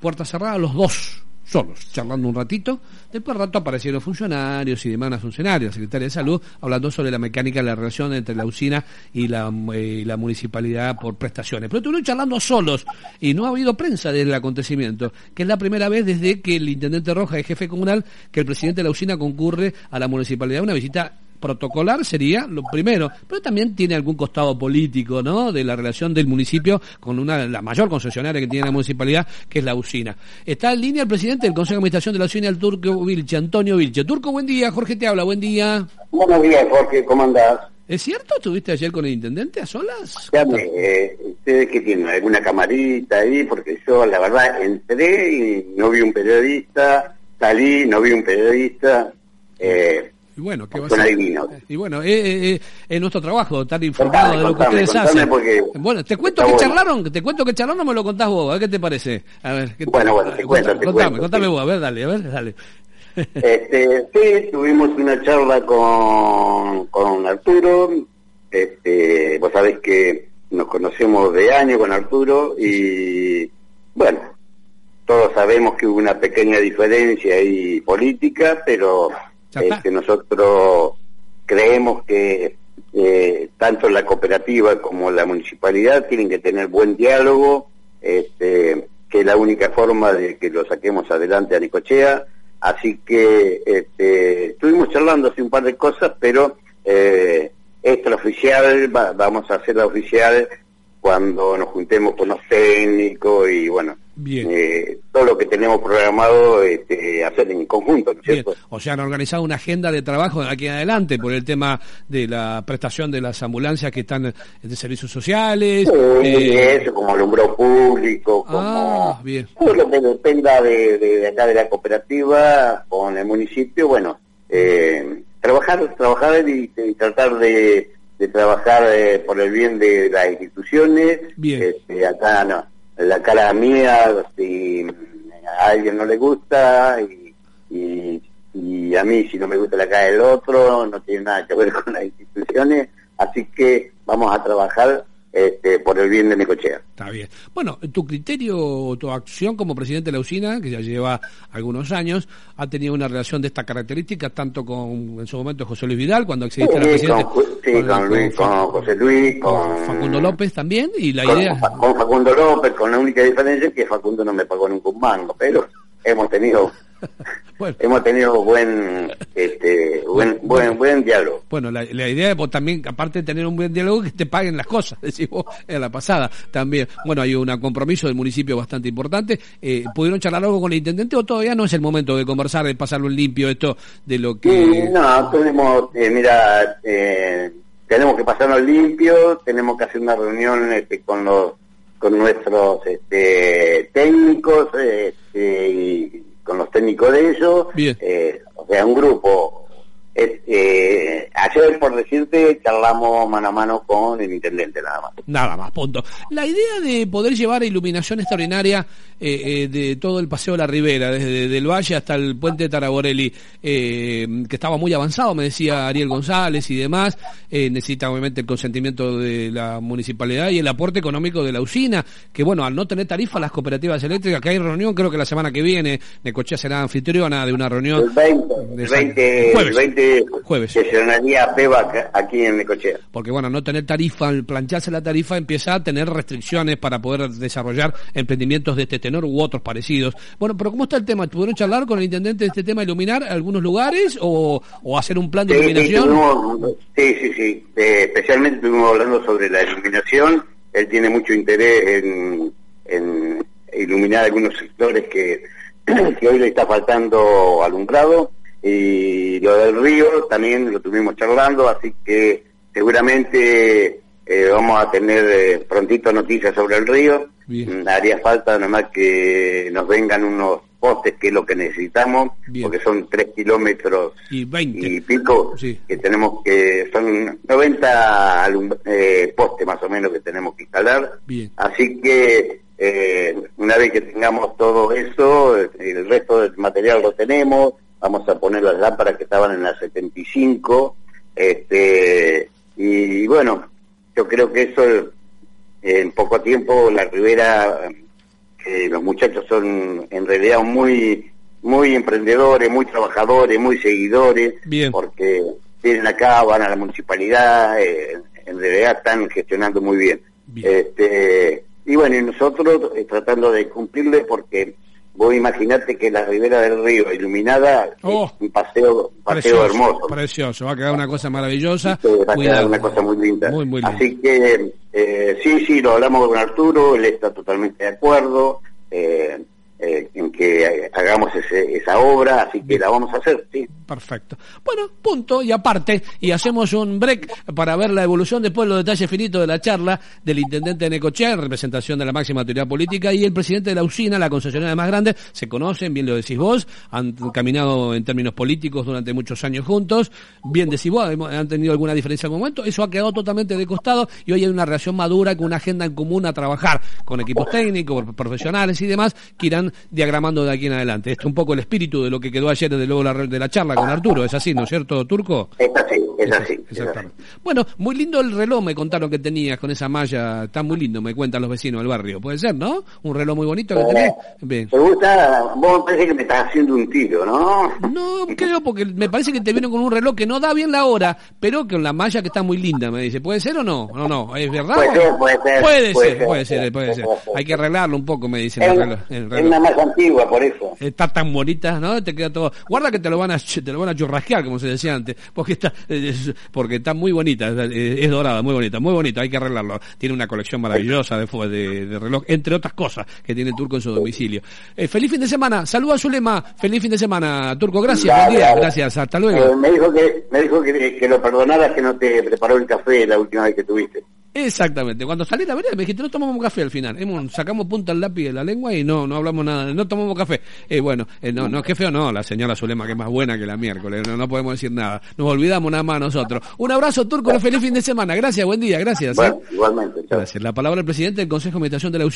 Puerta cerrada, los dos solos, charlando un ratito. Después rato aparecieron funcionarios y demás funcionarios, secretaria de Salud, hablando sobre la mecánica de la relación entre la usina y la, eh, la municipalidad por prestaciones. Pero estuvieron charlando solos y no ha habido prensa del acontecimiento, que es la primera vez desde que el intendente Roja es jefe comunal que el presidente de la usina concurre a la municipalidad. Una visita protocolar sería lo primero, pero también tiene algún costado político, ¿no? De la relación del municipio con una la mayor concesionaria que tiene la municipalidad, que es la usina. Está en línea el presidente del Consejo de Administración de la usina, el Turco Vilche, Antonio Vilche. Turco, buen día. Jorge te habla, buen día. Buenos días, Jorge, ¿cómo andás? ¿Es cierto? ¿Estuviste ayer con el intendente a solas? eh, ¿ustedes qué tienen? ¿Alguna camarita ahí? Porque yo, la verdad, entré y no vi un periodista, salí, no vi un periodista. Eh, y bueno, ¿qué va a Y bueno, eh, eh, es nuestro trabajo estar informado de lo que ustedes hacen. Bueno, te cuento que charlaron, te cuento que charlaron, no me lo contás vos, a ver qué te parece. A ver, ¿qué bueno, bueno, te cuento, te contame, contame vos, a ver, dale, a ver, dale. Este, sí, tuvimos una charla con, con Arturo, este, vos sabés que nos conocemos de año con Arturo y bueno, todos sabemos que hubo una pequeña diferencia ahí política, pero que nosotros creemos que eh, tanto la cooperativa como la municipalidad tienen que tener buen diálogo, este, que es la única forma de que lo saquemos adelante a Nicochea. Así que este, estuvimos charlando así un par de cosas, pero eh, extraoficial, vamos a hacerla oficial cuando nos juntemos con los técnicos y bueno, eh, todo lo que tenemos programado este, hacer en conjunto, cierto? O sea, han organizado una agenda de trabajo de aquí en adelante por el tema de la prestación de las ambulancias que están de servicios sociales. eh... eso, como alumbrado público, como ah, bien. todo lo que dependa de, acá de la cooperativa con el municipio, bueno, eh, trabajar, trabajar y, tratar de, trabajar eh, por el bien de las instituciones. Bien. Este, acá no la cara mía si a alguien no le gusta y, y, y, a mí si no me gusta la cara del otro no tiene nada que ver con las instituciones. Así que vamos a trabajar este, por el bien de mi cochea. Está bien. Bueno, tu criterio, tu acción como presidente de la usina, que ya lleva algunos años, ha tenido una relación de esta característica, tanto con, en su momento, José Luis Vidal, cuando accediste a la presidencia. Con, sí, con, Luis, con, José Luis, con, Facundo López también, y la idea... Con Facundo López, con la única diferencia es que Facundo no me pagó un mango, pero hemos tenido Hemos tenido buen, este, buen, buen, buen diálogo. Bueno, la, idea es también, aparte de tener un buen diálogo, que te paguen las cosas, decimos en la pasada también. Bueno, hay un compromiso del municipio bastante importante. Eh, ¿Pudieron charlar algo con el intendente o todavía no es el momento de conversar, de pasarlo en limpio esto de lo que... no, tenemos, eh, mira, eh, tenemos que pasarlo limpio, tenemos que hacer una reunión este, con los con nuestros este, técnicos este, y con los técnicos de ellos, eh, o sea, un grupo. Eh, ayer, por decirte, charlamos mano a mano con el intendente, nada más. Nada más, punto. La idea de poder llevar iluminación extraordinaria eh, eh, de todo el Paseo de la Ribera, desde el Valle hasta el Puente de Taraborelli, que estaba muy avanzado, me decía Ariel González y demás, necesita obviamente el consentimiento de la municipalidad y el aporte económico de la usina, que bueno, al no tener tarifa las cooperativas eléctricas, que hay reunión, creo que la semana que viene, Necochea será anfitriona de una reunión. El 20, el 20, el 20 jueves. Que PEBA aquí en Necochea. Porque bueno, no tener tarifa, al plancharse la tarifa empieza a tener restricciones para poder desarrollar emprendimientos de este tenor u otros parecidos. Bueno, pero ¿cómo está el tema? ¿Pudieron charlar con el intendente de este tema, iluminar algunos lugares o, hacer un plan de iluminación? Sí, sí, sí. Eh, especialmente estuvimos hablando sobre la iluminación. Él tiene mucho interés en, en iluminar algunos sectores que, que hoy le está faltando alumbrado y lo del río también lo tuvimos charlando, así que seguramente eh, vamos a tener eh, prontito noticias sobre el río. Mm, haría falta nada más que nos vengan unos postes, que es lo que necesitamos, porque son tres kilómetros y, pico, que tenemos que, son 90 eh, postes más o menos que tenemos que instalar. Así que una vez que tengamos todo eso, el resto del material lo tenemos, vamos a poner las lámparas que estaban en la 75, este, y bueno, yo creo que eso en poco tiempo la ribera que los muchachos son en realidad muy muy emprendedores, muy trabajadores, muy seguidores, Bien. porque vienen acá, van a la municipalidad, eh, en realidad están gestionando muy bien. Bien. Este, y bueno, y nosotros eh, tratando de cumplirle porque vos imaginate que la ribera del río iluminada Oh. es un paseo, un paseo Precioso, hermoso. precioso, va a quedar una cosa maravillosa. Sí, va a quedar una cosa muy linda. Muy, muy linda. Así que eh, sí, sí, lo hablamos con Arturo, él está totalmente de acuerdo eh, eh, en que eh, hagamos ese- esa obra, así que la vamos a hacer, sí. Perfecto. Bueno, punto y aparte, y hacemos un break para ver la evolución después los detalles finitos de la charla del intendente de Necochea en representación de la máxima autoridad política y el presidente de la usina, la concesionaria más grande, se conocen, bien lo decís vos, han caminado en términos políticos durante muchos años juntos, bien decís vos, han tenido alguna diferencia en algún momento, eso ha quedado totalmente de costado y hoy hay una relación madura con una agenda en común a trabajar con equipos técnicos, profesionales y demás que irán diagramando de aquí en adelante. Este es un poco el espíritu de lo que quedó ayer desde luego la, de la charla con Arturo, es así, ¿no es cierto, Turco? Es así, es así. es así. Exactamente. Bueno, muy lindo el reloj, me contaron que tenías con esa malla, está muy lindo, me cuentan los vecinos del barrio. Puede ser, ¿no? Un reloj muy bonito que tenés. Bien. ¿Te gusta? Vos me parece que me estás haciendo un tiro, ¿no? No, creo porque me parece que te vieron con un reloj que no da bien la hora, pero con la malla que está muy linda, me dice. ¿Puede ser o no? No, no, ¿es verdad? Puede ser, puede ser, Puede puede ser, ser, puede ser, puede ser. Hay que arreglarlo un poco, me dicen. Es, el reloj. Una más antigua, por eso. Está tan bonita, ¿no? Te queda todo. Guarda que te lo van a te lo van a churrasquear, como se decía antes, porque está eh, es- porque está muy bonita, es, dorada, muy bonita, muy bonita, hay que arreglarlo. Tiene una colección maravillosa de, de, de reloj, entre otras cosas que tiene Turco en su domicilio. Eh, feliz fin de semana, saluda a Zulema, feliz fin de semana, Turco, gracias, buen día, gracias, hasta Eh, luego. me dijo que me dijo que, que lo perdonaras que no te preparó el café la última vez que tuviste. Exactamente, cuando salí la vereda me dijiste no tomamos café al final, Hemos- sacamos punta al lápiz de la lengua y no no hablamos nada, no tomamos café. Eh, bueno, eh, no, no es que feo, no, la señora Zulema que es más buena que la miércoles, no, no podemos decir nada, nos olvidamos nada más nosotros. Un abrazo turco, un feliz fin de semana, gracias, buen día, gracias. ¿eh? Bueno, igualmente. chao. Gracias. La palabra del presidente del Consejo de Administración de la UCI.